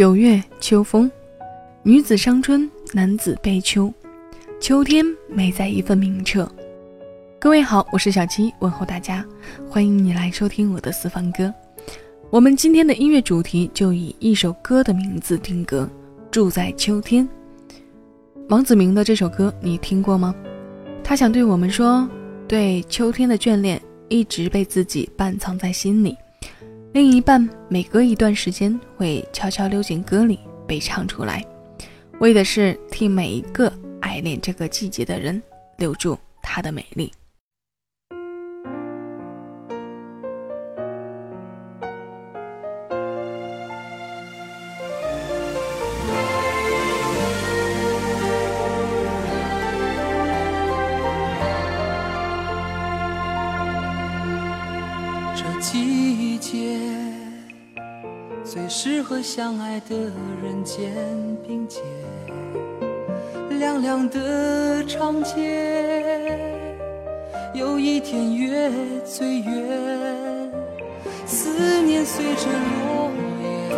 九月秋风，女子伤春，男子悲秋。秋天美在一份明澈。各位好，我是小七，问候大家，欢迎你来收听我的私房歌。我们今天的音乐主题就以一首歌的名字定格，《住在秋天》。王子明的这首歌你听过吗？他想对我们说，对秋天的眷恋一直被自己半藏在心里。另一半每隔一段时间会悄悄溜进歌里被唱出来，为的是替每一个爱恋这个季节的人留住她的美丽。和相爱的人肩并肩，凉凉的长街，有一天月最圆，思念随着落叶，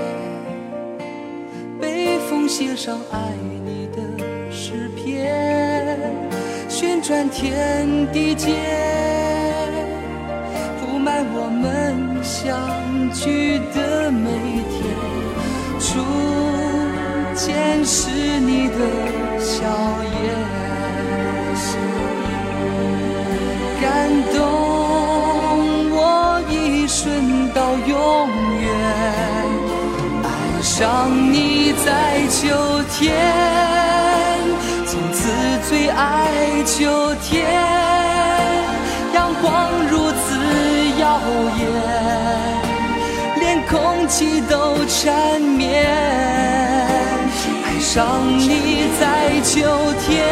北风写上爱你的诗篇，旋转天地间，铺满我们相聚的每天。初见是你的笑颜，感动我一瞬到永远。爱上你在秋天，从此最爱秋天。阳光如此耀眼。气都缠绵，爱上你在秋天，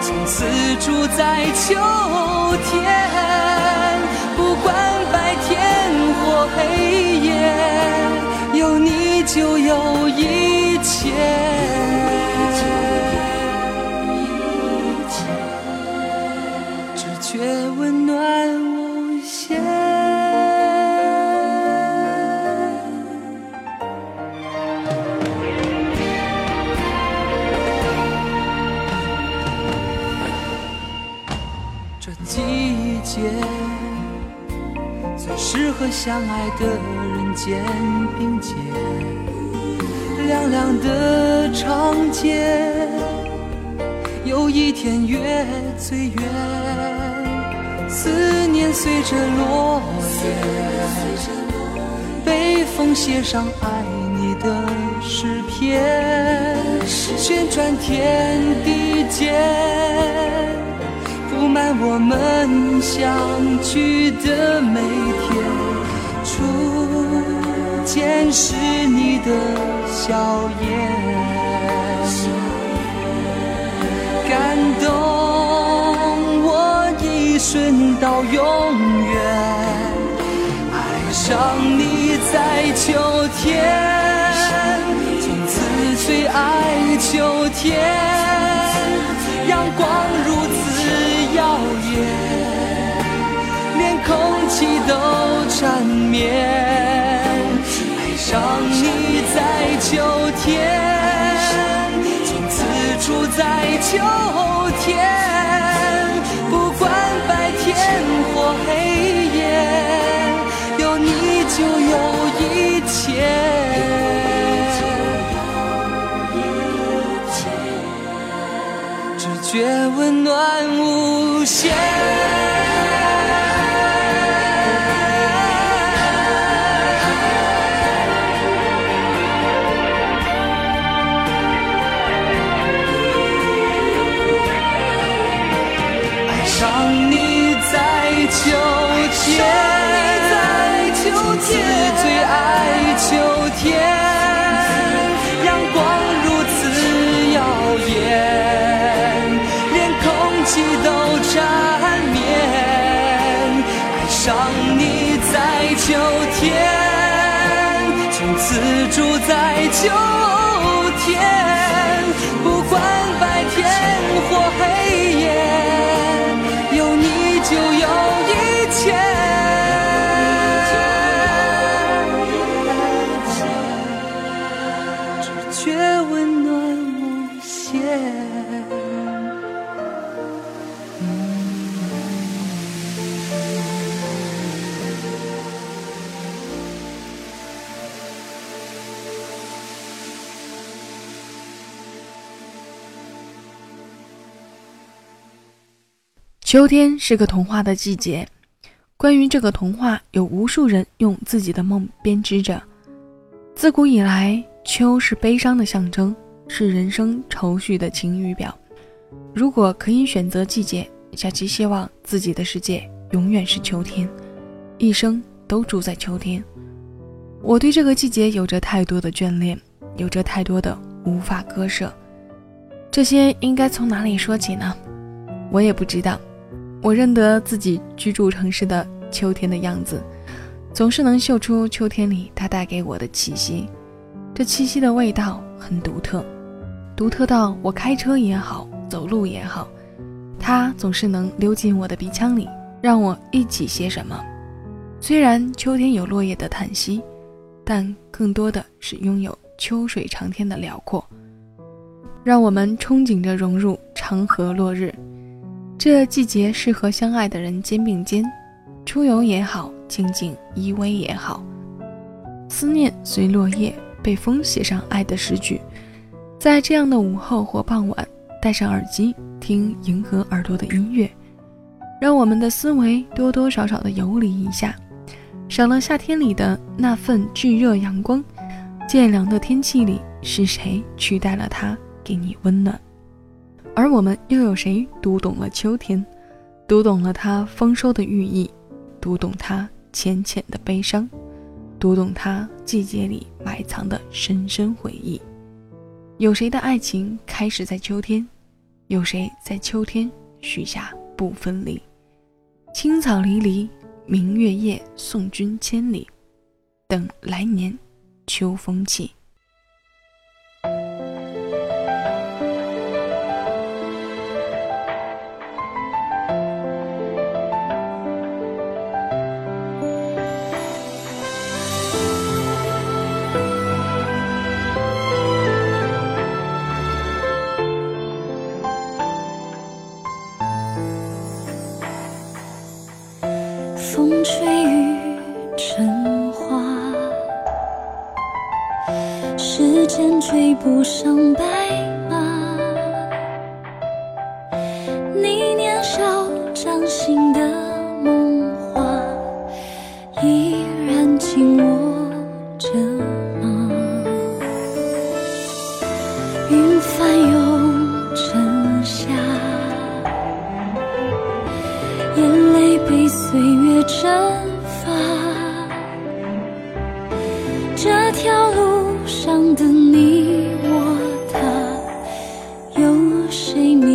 从此住在秋天，不管白天或黑夜，有你就有一最适合相爱的人肩并肩，凉凉的长街，有一天月最圆，思念随着落叶，北风写上爱你的诗篇，旋转天地间。布满我们相聚的每天，初见是你的笑颜，感动我一瞬到永远。爱上你在秋天，从此最爱秋天，在秋天是个童话的季节，关于这个童话，有无数人用自己的梦编织着。自古以来，秋是悲伤的象征，是人生愁绪的晴雨表。如果可以选择季节，小七希望自己的世界永远是秋天，一生都住在秋天。我对这个季节有着太多的眷恋，有着太多的无法割舍。这些应该从哪里说起呢？我也不知道。我认得自己居住城市的秋天的样子，总是能嗅出秋天里它带给我的气息。这气息的味道很独特，独特到我开车也好，走路也好，它总是能溜进我的鼻腔里，让我忆起些什么。虽然秋天有落叶的叹息，但更多的是拥有秋水长天的辽阔，让我们憧憬着融入长河落日。这季节适合相爱的人肩并肩，出游也好，静静依偎也好。思念随落叶，被风写上爱的诗句。在这样的午后或傍晚，戴上耳机听迎合耳朵的音乐，让我们的思维多多少少的游离一下，少了夏天里的那份炙热阳光。渐凉的天气里，是谁取代了它，给你温暖？而我们又有谁读懂了秋天，读懂了它丰收的寓意，读懂它浅浅的悲伤，读懂它季节里埋藏的深深回忆？有谁的爱情开始在秋天？有谁在秋天许下不分离？青草离离，明月夜，送君千里，等来年秋风起。谁能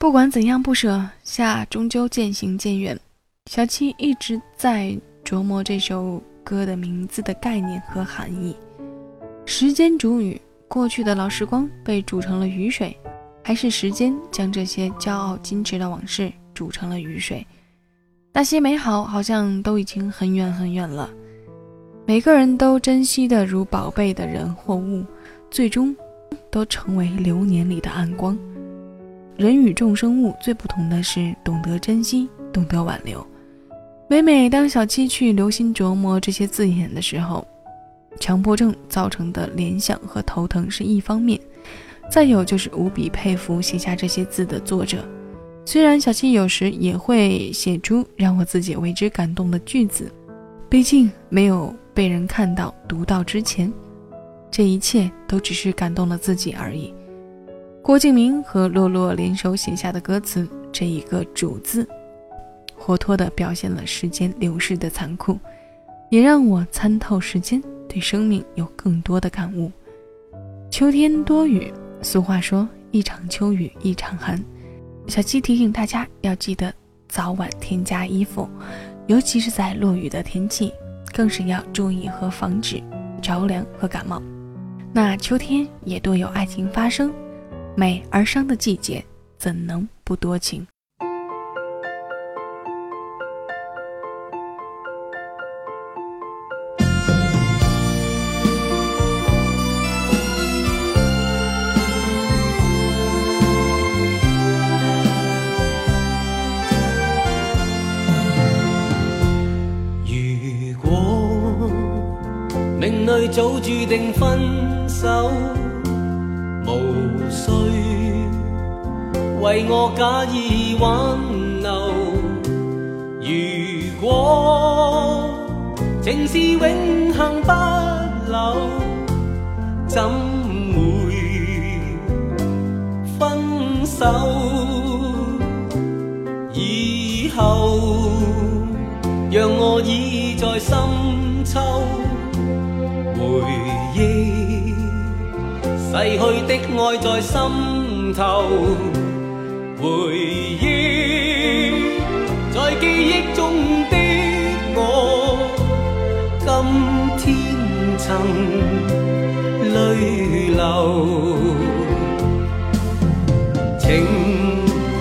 不管怎样不舍，夏终究渐行渐远。小七一直在琢磨这首歌的名字的概念和含义。时间煮雨，过去的老时光被煮成了雨水，还是时间将这些骄傲矜持的往事煮成了雨水？那些美好好像都已经很远很远了。每个人都珍惜的如宝贝的人或物，最终都成为流年里的暗光。人与众生物最不同的是懂得珍惜，懂得挽留。每每当小七去留心琢磨这些字眼的时候，强迫症造成的联想和头疼是一方面，再有就是无比佩服写下这些字的作者。虽然小七有时也会写出让我自己为之感动的句子，毕竟没有被人看到、读到之前，这一切都只是感动了自己而已。郭敬明和洛洛联手写下的歌词，这一个“主”字，活脱地表现了时间流逝的残酷，也让我参透时间，对生命有更多的感悟。秋天多雨，俗话说一场秋雨一场寒。小七提醒大家要记得早晚添加衣服，尤其是在落雨的天气，更是要注意和防止着凉和感冒。那秋天也多有爱情发生。美而伤的季节，怎能不多情？如果命里早注定分手。为我假意挽留？如果情是永恒不朽，怎会分手？以后让我倚在深秋回忆。逝去的爱在心头，回忆在记忆中的我，今天曾泪流。请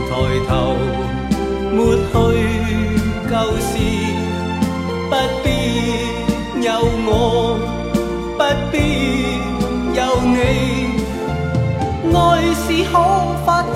抬头，抹去旧事，不必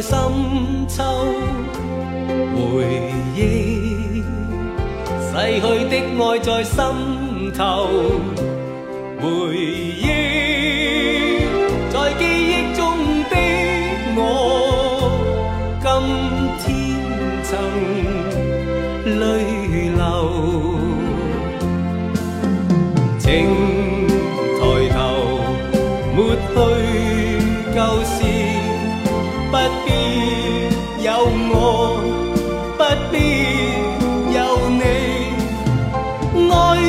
深秋，回忆。逝去的爱在心头，回忆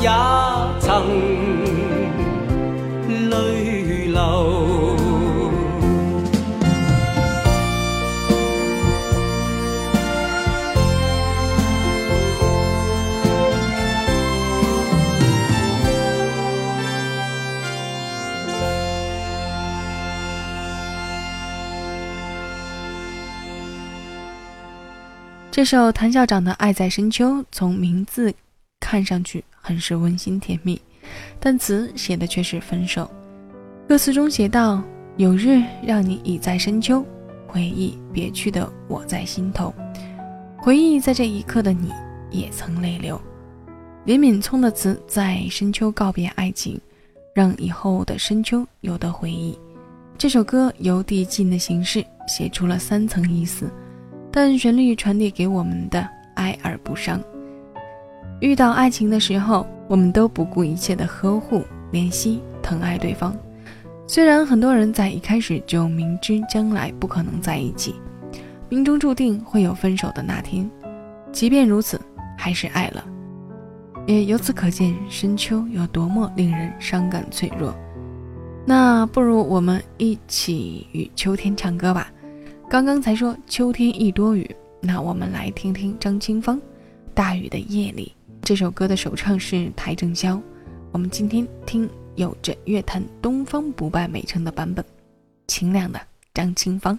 也曾泪流。这首谭校长的《爱在深秋》，从名字看上去很是温馨甜蜜，但词写的却是分手。歌词中写道：“有日让你倚在深秋，回忆别去的我在心头，回忆在这一刻的你也曾泪流。”林敏聪的词在深秋告别爱情，让以后的深秋有的回忆。这首歌由递进的形式写出了三层意思。但旋律传递给我们的哀而不伤。遇到爱情的时候，我们都不顾一切的呵护、怜惜、疼爱对方。虽然很多人在一开始就明知将来不可能在一起，命中注定会有分手的那天，即便如此，还是爱了。也由此可见，深秋有多么令人伤感脆弱。那不如我们一起与秋天唱歌吧。刚刚才说秋天一多雨，那我们来听听张清芳《大雨的夜里》这首歌的首唱是邰正宵。我们今天听有着乐坛东方不败美称的版本，清亮的张清芳。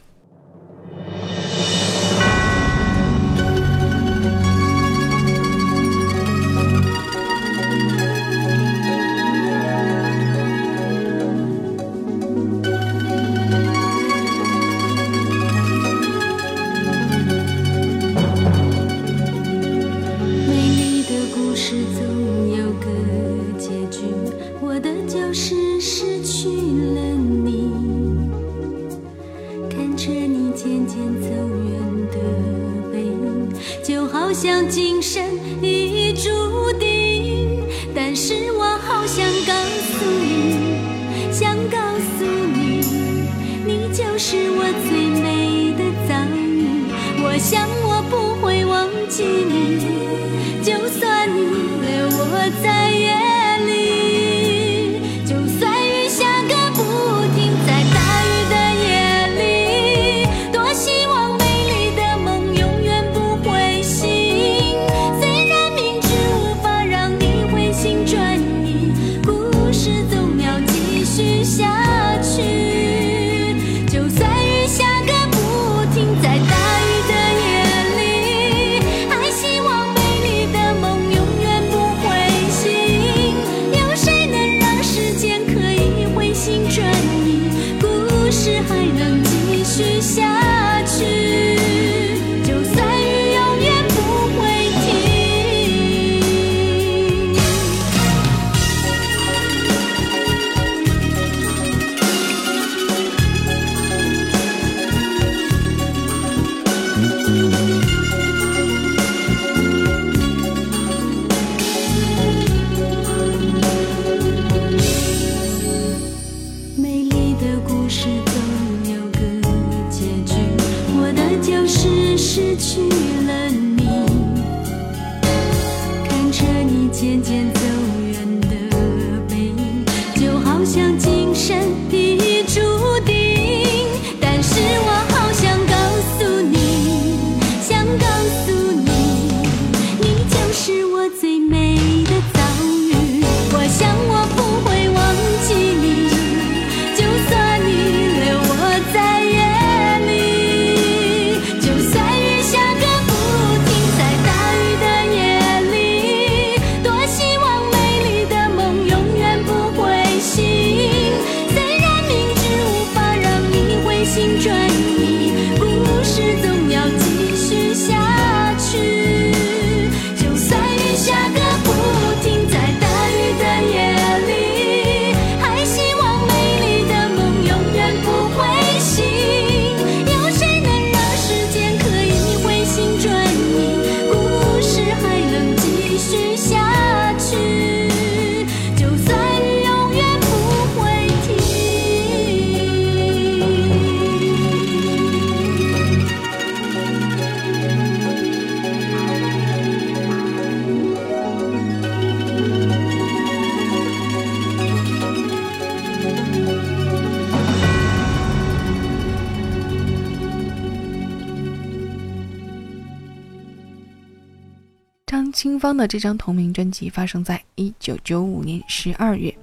方的这张同名专辑发生在一九九五年十二月。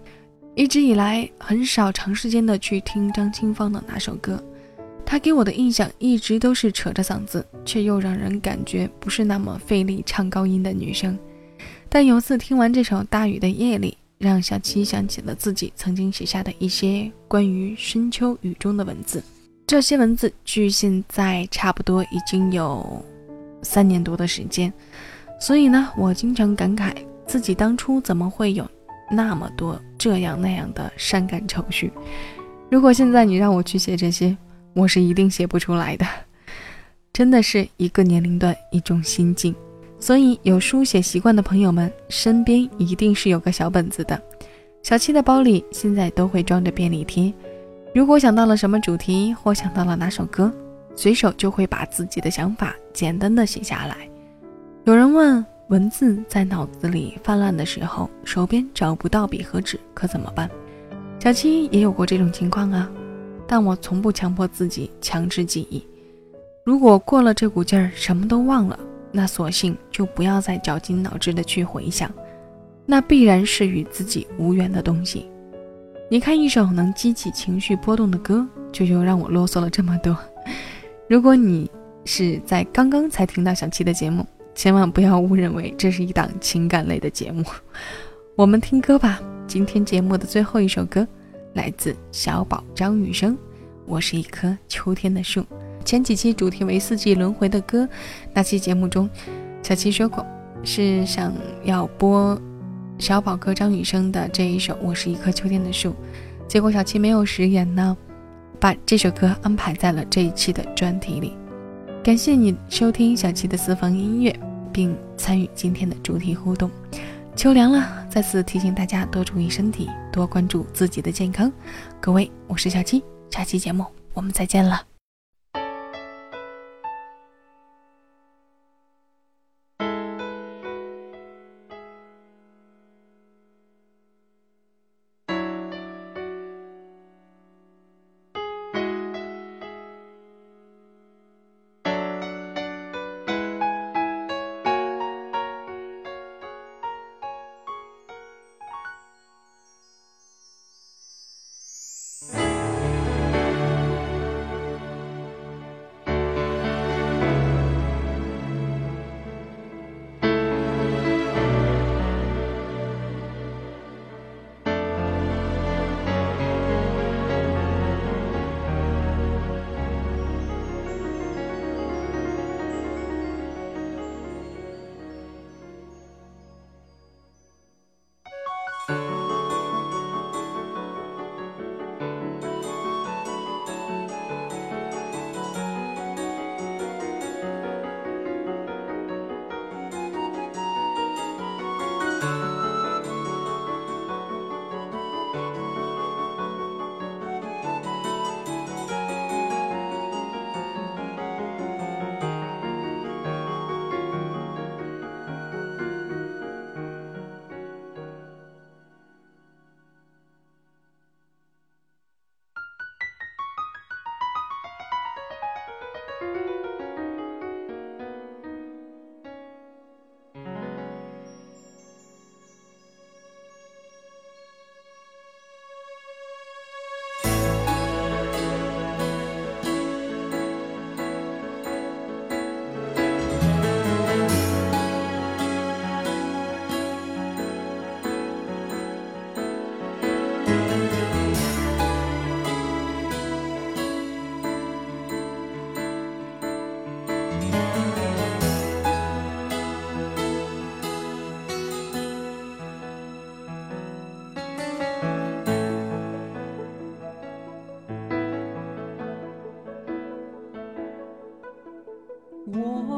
一直以来很少长时间的去听张清芳的哪首歌，她给我的印象一直都是扯着嗓子，却又让人感觉不是那么费力唱高音的女生。但有次听完这首《大雨的夜里》，让小七想起了自己曾经写下的一些关于深秋雨中的文字。这些文字距现在差不多已经有三年多的时间，所以呢，我经常感慨自己当初怎么会有。那么多这样那样的伤感愁绪，如果现在你让我去写这些，我是一定写不出来的。真的是一个年龄段一种心境，所以有书写习惯的朋友们，身边一定是有个小本子的。小七的包里现在都会装着便利贴，如果想到了什么主题或想到了哪首歌，随手就会把自己的想法简单的写下来。有人问。文字在脑子里泛滥的时候，手边找不到笔和纸，可怎么办？小七也有过这种情况啊，但我从不强迫自己强制记忆。如果过了这股劲儿，什么都忘了，那索性就不要再绞尽脑汁的去回想，那必然是与自己无缘的东西。你看，一首能激起情绪波动的歌，就又让我啰嗦了这么多。如果你是在刚刚才听到小七的节目，千万不要误认为这是一档情感类的节目，我们听歌吧。今天节目的最后一首歌来自小宝张雨生，《我是一棵秋天的树》。前几期主题为四季轮回的歌，那期节目中，小七说过是想要播小宝哥张雨生的这一首《我是一棵秋天的树》，结果小七没有食言呢，把这首歌安排在了这一期的专题里。感谢你收听小七的私房音乐。并参与今天的主题互动。秋凉了，再次提醒大家多注意身体，多关注自己的健康。各位，我是小七，下期节目我们再见了。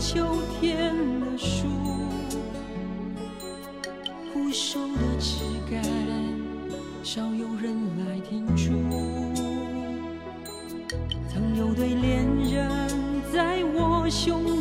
秋天的树枯瘦的枝干少有人来停驻曾有对恋人在我胸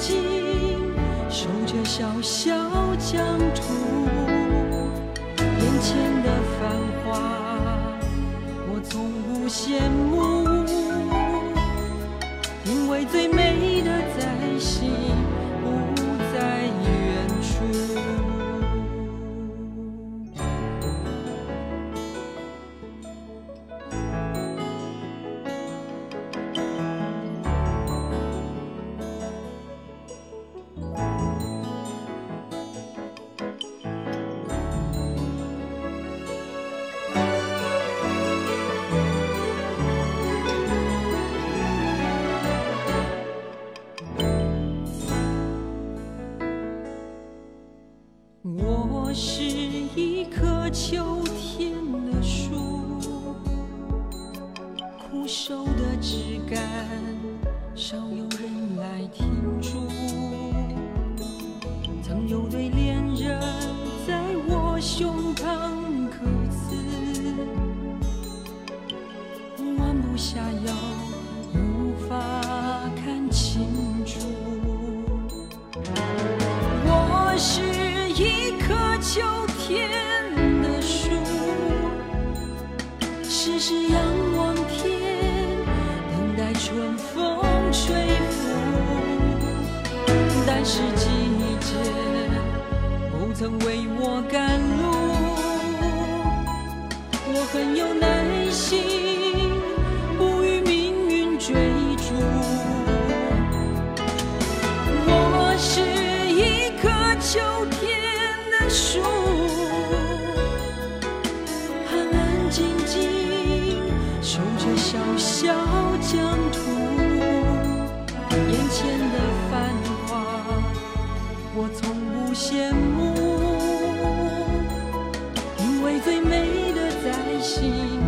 静守着小小疆土。眼前的繁华，我从不羡慕，少有人来停驻。这小小疆土眼前的繁华我从不羡慕因为最美的在心